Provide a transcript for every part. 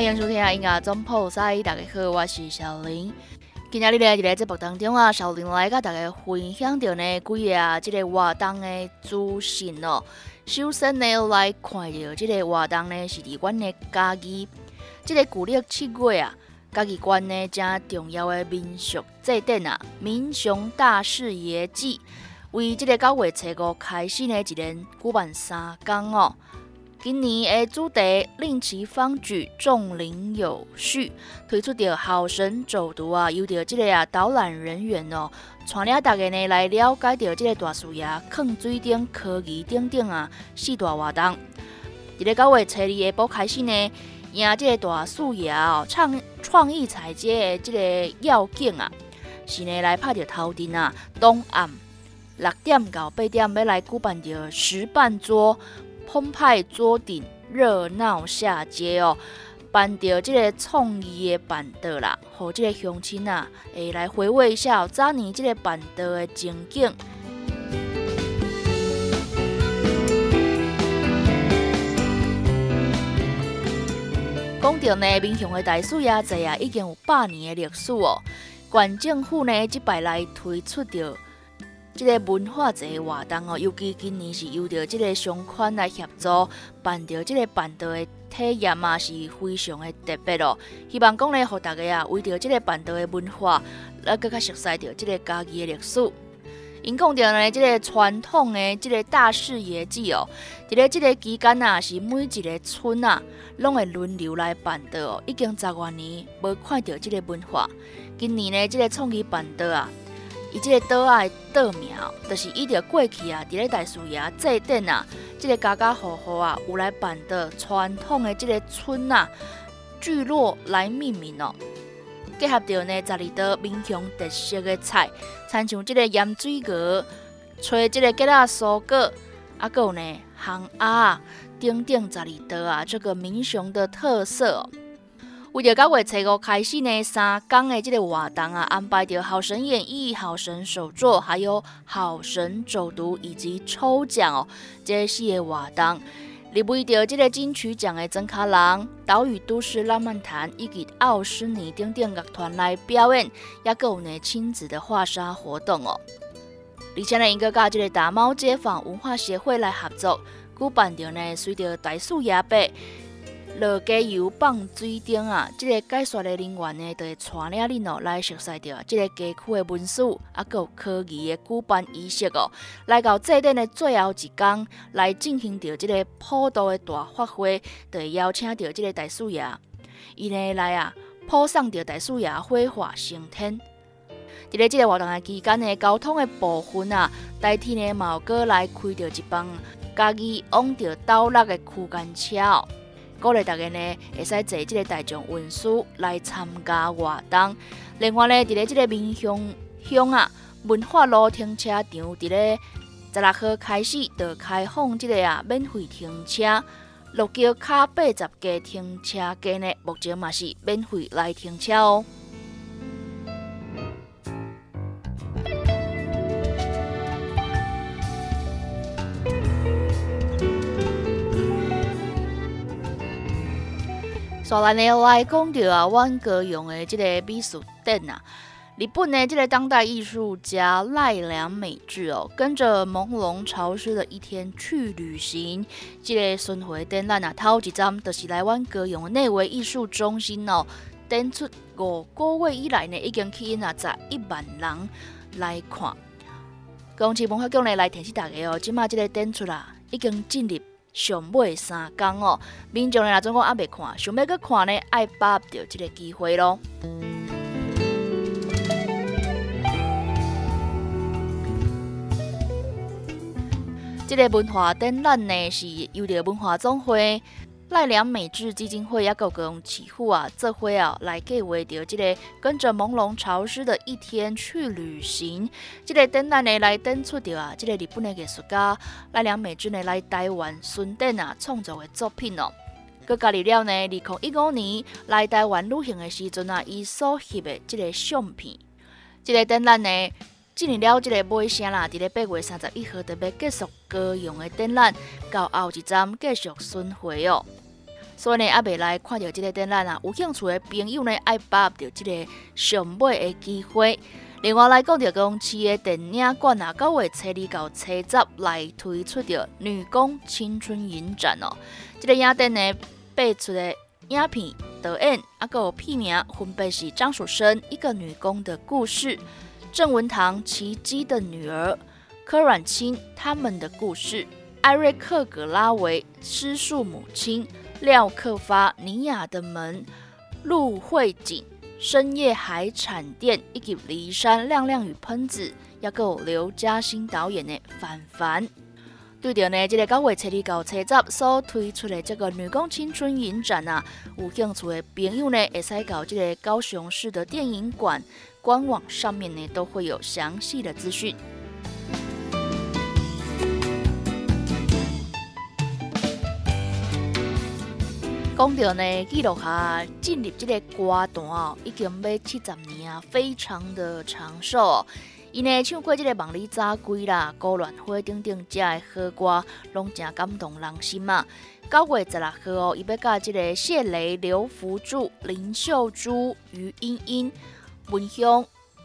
欢迎收听音乐总铺塞，大家好，我是小林。今日咧，伫咧节目当中啊，小林来甲大家分享到呢几个啊，即个活动的资讯哦。首先呢，来看着即个活动呢，是伫阮的家己。即个古历七月啊，家己关呢正重要的民俗祭典啊，民雄大士爷祭，为即个九月初五开始呢，一连举办三天哦。今年的主题令其方举，众灵有序，推出着好神走读啊，由着即个啊导览人员哦，带领大家呢来了解着即个大树爷放水顶、科技等等啊四大活动。伫咧九月初二下晡开始呢，迎即个大树爷哦创创意彩街的即个要景啊，是呢来拍着头阵啊，东岸六点到八点要来举办着石半桌。澎湃桌顶热闹下街哦，办着这个创意的板凳啦，和这个乡亲啊，会来回味一下早年这个板凳的情景。讲到呢，闽雄的大树爷仔啊，已经有百年的历史哦。县政府呢，即摆来推出着。即个文化节活动哦，尤其今年是由着即个商圈来协助办着即个办道的体验嘛，是非常的特别哦。希望讲呢，互大家啊，为着即个办道的文化，来更加熟悉着即个家己的历史。因讲着呢，即个传统的即个大视野祭哦，伫咧即个期间啊，是每一个村啊，拢会轮流来办道哦。已经十多年无看到即个文化，今年呢，即个创意办道啊。伊即个岛啊，岛名，就是伊着过去啊，伫咧大树爷祭典啊，即个家家户户啊，有来办的传统的即个村啊聚落来命名哦。结合着呢，十二道民雄特色的菜，参像即个盐水鹅、炊即个吉仔蔬果，啊，搁有呢杭鸭啊等等十二道啊，这个民雄的特色。为着九月初五开始呢，三天的这个活动啊，安排着好神演绎、好神手作，还有好神走读以及抽奖哦，这四个活动，立为着这个金曲奖的曾卡郎、岛屿都市浪漫坛以及奥斯尼等等乐团来表演，也有呢亲子的画沙活动哦。而且呢，应该甲这个大猫街坊文化协会来合作，举办着呢，随着大树爷伯。落加油放水顶啊！即个解说的人员呢，就会带领恁哦来熟悉着即个街区的文史，啊，有科技的举办仪式哦。来到祭典的最后一天，来进行着即个普渡的大发挥，就会邀请着即个大树爷，伊呢来啊，普送着大树爷火化升天。伫咧即个活动的期间呢，交通的部分啊，代替呢毛哥来开着一帮家己往着倒落的区间车哦。鼓励大家呢，会使坐即个大众运输来参加活动。另外呢，伫咧即个民雄乡啊，文化路停车场，伫咧十六号开始就开放即个啊免费停车，六桥卡八十家停车间呢，目前嘛是免费来停车哦。再来呢，来讲到啊，阮哥用的这个美术展啊，日本的这个当代艺术家赖良美智哦，跟着朦胧潮湿的一天去旅行，这个巡回展览啊，头一站就是来阮哥用的内围艺术中心哦，展出五个月以来呢，已经吸引啊十一万人来看。恭喜文化局呢来提示大家哦，即马这个展出啦，已经进入。上尾三工哦。民众的，若总讲也未看，想要去看呢，爱把握着即个机会咯。即个文化展览呢是由着文化总会赖良美智基金会也够共起户啊，这回啊来计划着这个跟着朦胧潮湿的一天去旅行。这个展览呢来展出着啊，这个日本的艺术家赖良美智呢来台湾顺电啊创作的作品哦。佮加入了呢，二零一五年来台湾旅行的时阵啊，伊所翕的这个相片。这个展览呢，进入了这个尾声啦，伫咧八月三十一号特别结束高雄的展览，到后一站继续巡回哦。所以呢，也未来看到这个展览啊，有兴趣的朋友呢，爱把握到这个上买的机会。另外来讲，到讲市的电影馆啊，九月初二到初十来推出的女工青春影展哦。这个影展呢，播出的影片导演啊，有片名分别是张淑生《一个女工的故事》，郑文堂《奇迹的女儿》，柯阮清《他们的故事》，艾瑞克·格拉维《失速母亲》。廖克发、尼亚的门、陆慧锦、深夜海产店以及骊山亮亮与喷子，也有刘嘉欣导演的《凡凡》。对着呢，这个九月七日到七十所推出的这个女工青春影展啊，有兴趣的朋友呢，会使到这个高雄市的电影馆官网上面呢，都会有详细的资讯。讲到呢，记录下进入这个歌坛哦，已经要七十年啊，非常的长寿。伊呢唱过这个《梦里扎归》啦，《高乱花》等等这的好歌，拢真感动人心嘛。九月十六号，伊要甲这个谢雷、刘福柱、林秀珠、于茵茵、文香、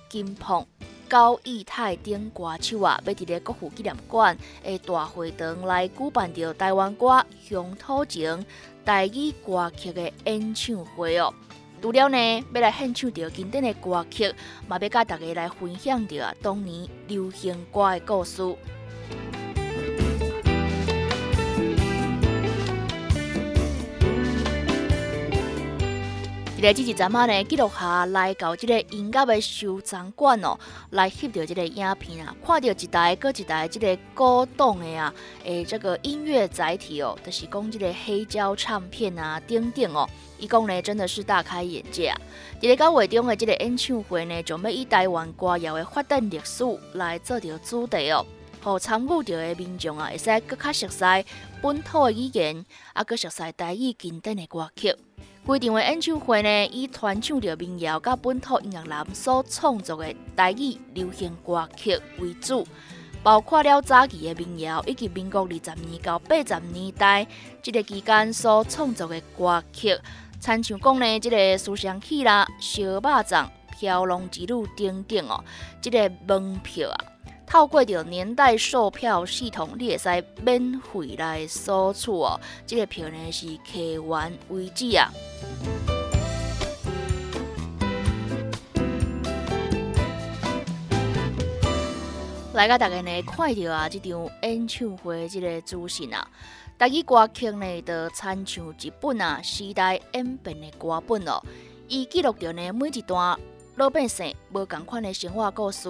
金鹏、高义泰等歌手啊，要伫个国父纪念馆的大会堂来举办着台湾歌乡土情。台语歌曲的演唱会哦，除了呢要来献唱着经典的歌曲，嘛要甲大家来分享着当年流行歌的故事。伫个这一阵啊呢，记录下来到这个音乐的收藏馆哦，来翕到这个影片啊，看到一台搁一台这个古董的啊，诶，这个音乐载体哦，就是讲这个黑胶唱片啊，等等哦，伊讲呢真的是大开眼界啊！伫个九月中的这个演唱会呢，就要以台湾歌谣的发展历史来做着主题哦，互参与着的民众啊，会使更较熟悉本土的语言，啊，搁熟悉台语经典的歌曲。规场的演唱会呢，以传唱着民谣甲本土音乐人所创作的台语流行歌曲为主，包括了早期的民谣以及民国二十年到八十年代这个期间所创作的歌曲，参像讲呢，这个思想起啦、小肉粽、飘龙之路等等哦，这个门票啊。透过着年代售票系统，你会使免费来索取哦。这个票呢是客源为主啊。来甲大家呢看到啊，这场演唱会这个资讯啊，大家歌曲呢的参唱一本啊，时代演变的歌本哦，伊记录着呢每一段老百姓无共款的生活故事。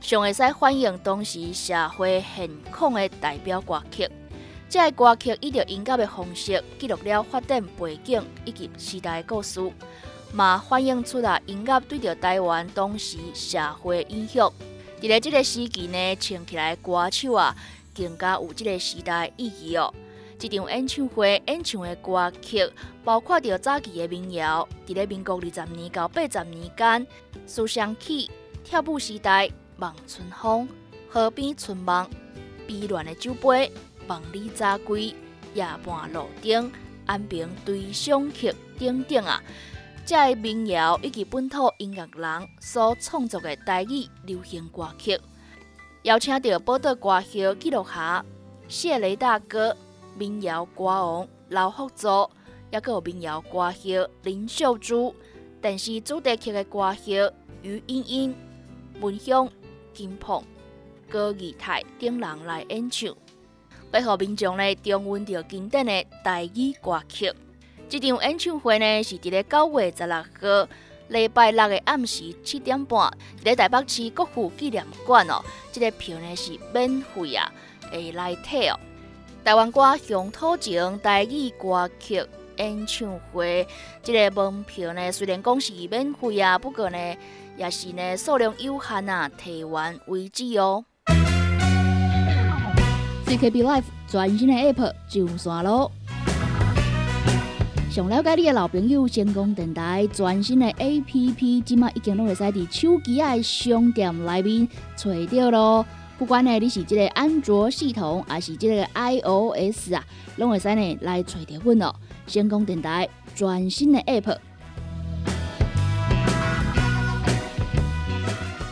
上会使反映当时社会现况的代表歌曲，这个歌曲以着音乐的方式记录了发展背景以及时代故事，嘛反映出了音乐对着台湾当时社会影响。伫咧这个时期呢，唱起来歌手啊，更加有这个时代意义哦。这场演唱会演唱的歌曲，包括着早期的民谣，伫咧民国二十年到八十年间，思想起、跳舞时代。望春风，河边春梦，碧乱的酒杯，梦里早归，夜半路灯，安平对上曲等等啊，这民谣以及本土音乐人所创作的台语流行歌曲，邀请到报道歌曲记录下谢雷大哥、民谣歌王老福祖，也有民谣歌曲林秀珠，电视主题曲的歌曲于茵茵、文香。金鹏、高义泰等人来演唱，要互民众呢重温着经典的台语歌曲。这场演唱会呢是伫咧九月十六号礼拜六的暗时七点半，伫咧台北市国父纪念馆哦。这个票呢是免费啊，会来体哦。台湾歌乡土情台语歌曲演唱会，这个门票呢，虽然讲是免费啊，不过呢，也是呢数量有限啊，提完为止哦。CKB Life 全新的 App 上线咯！想了解你的老朋友，成功电台全新的 App，即马已经拢会使伫手机的商店内面找到咯。不管呢你是即个安卓系统，还是即个 iOS 啊，拢会使呢来找到阮哦。成功电台全新的 App。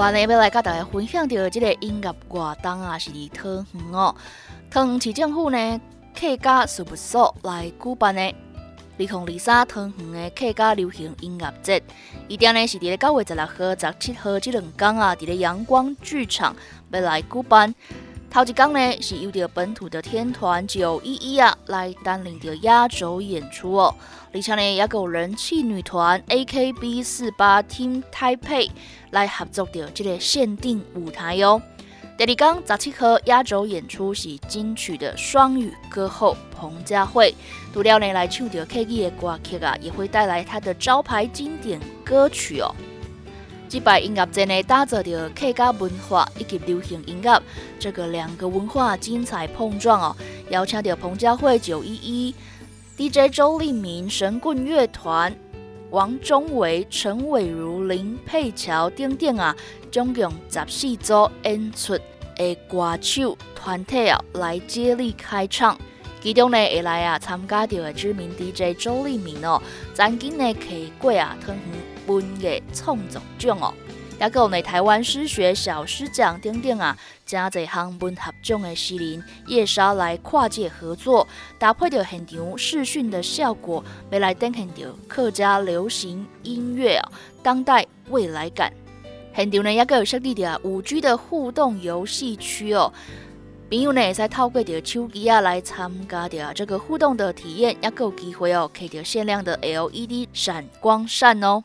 我呢要来甲大家分享到这个音乐活动啊，是伫汤圆哦。汤圆市政府呢客家事务所来举办的二零二三汤圆的客家流行音乐节。伊定呢是伫咧九月十六号、十七号这两天啊，伫咧阳光剧场要来举办。头一天呢是由着本土的天团九一一啊来担领着压轴演出哦。而且呢也有人气女团 A K B 四八 Team Taipei。来合作着这个限定舞台哟。第二天十七号压轴演出是金曲的双语歌后彭佳慧，除了呢来唱着客语的歌曲啊，也会带来她的招牌经典歌曲哦。这摆音乐节呢，打造着客家文化以及流行音乐这个两个文化精彩碰撞哦。邀请到彭佳慧九一一 DJ 周立明神棍乐团。王中伟、陈伟如、林佩乔等等啊，总共十四组演出的歌手团体啊，来接力开唱。其中呢，会来啊参加到的知名 DJ 周立明哦，曾经呢摕过啊汤圆文艺创作奖哦。也有呢，台湾诗学小诗奖等等啊，真侪项文合奖的诗人叶莎来跨界合作，搭配着现场视讯的效果，要来展现着客家流行音乐啊，当代未来感。现场呢，也有设立着五 G 的互动游戏区哦，朋友呢会使透过着手机啊来参加着这个互动的体验，也有机会哦，可以着限量的 LED 闪光扇哦。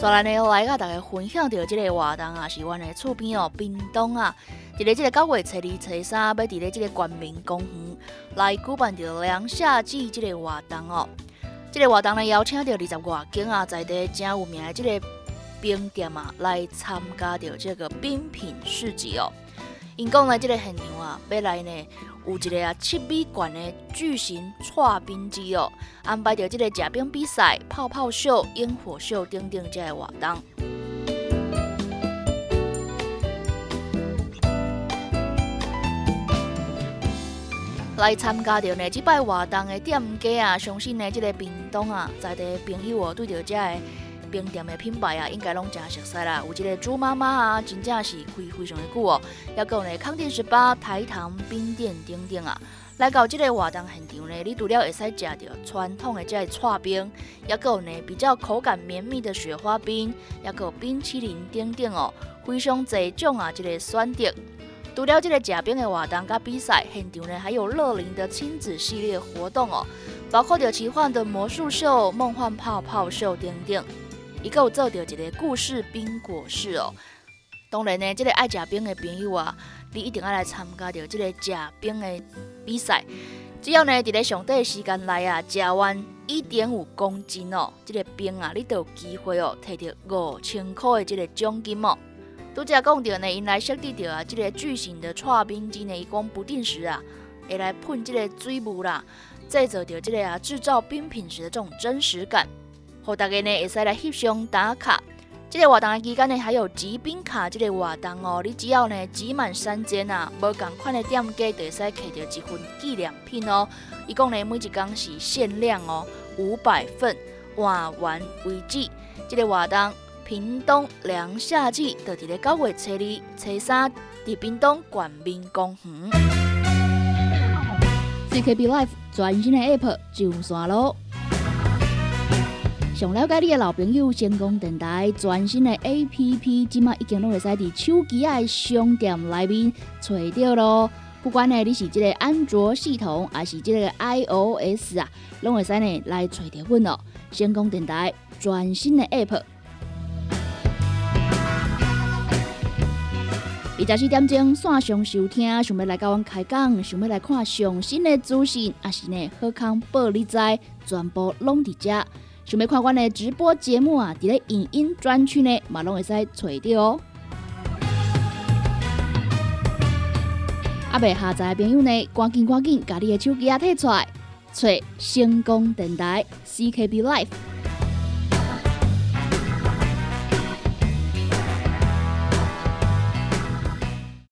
再来呢，来甲大家分享到这个活动啊，是阮的厝边哦，冰东啊，伫咧这个九月初二、初三，要伫咧这个光明公园来举办着凉夏季这个活动哦。这个活动呢，邀请到二十外间啊，在地真有名的这个冰店啊，来参加着这个冰品市集哦。因讲呢，这个现场啊，要来呢。有一个啊七米馆的巨型搓冰机哦，安排着这个假冰比赛、泡泡秀、烟火秀等等这个活动。来参加着呢，这摆活动的店家啊，相信呢，这个屏东啊，在地朋友哦，对着这个。冰店的品牌啊，应该拢真熟悉啦。有一个猪妈妈啊，真正是开非常的久哦。也有呢，康定十八、台糖冰店等等啊。来到这个活动现场呢，你除了会使食到传统的这个串冰，也有呢比较口感绵密的雪花冰，也有冰淇淋等等哦，非常多种啊，这个选择。除了这个食冰的活动甲比赛，现场呢还有乐龄的亲子系列活动哦，包括着奇幻的魔术秀、梦幻泡泡秀等等。一个做着一个故事冰果室哦，当然呢，这个爱食冰的朋友啊，你一定要来参加着这个食冰的比赛。只要呢，伫咧上短时间内啊，食完一点五公斤哦，这个冰啊，你就有机会哦，摕到五千块的这个奖金哦。拄则讲到呢，因来设置着啊，这个巨型的搓冰机呢，伊讲不定时啊，会来喷这个水雾啦，制造着这个啊制造冰品时的这种真实感，互大家呢会使来翕相打卡。这个活动的期间呢，还有集冰卡这个活动哦。你只要呢集满三件啊，无共款的店家就会使摕到一份纪念品哦。一共呢每一工是限量哦，五百份，换完为止。这个活动，屏东凉夏季，就伫咧九月初二、初三，伫屏东冠名公园。CKB Life 全新的 App 上线咯。想了解你的老朋友，成功电台全新的 A P P，即马已经拢会使伫手机的商店内面找到咯。不管呢你是即个安卓系统，还是即个 I O S 啊，拢会使呢来找到阮咯。成功电台全新的 App，二十四点钟线上收听，想要来甲阮开讲，想要来看上新的资讯，还是呢好康报你知，全部拢伫遮。想要看阮的直播节目啊，伫咧影音专区呢，嘛拢会使找到哦。啊，未下载的朋友呢，赶紧赶紧，把你的手机啊摕出来，找成功电台 CKB Life。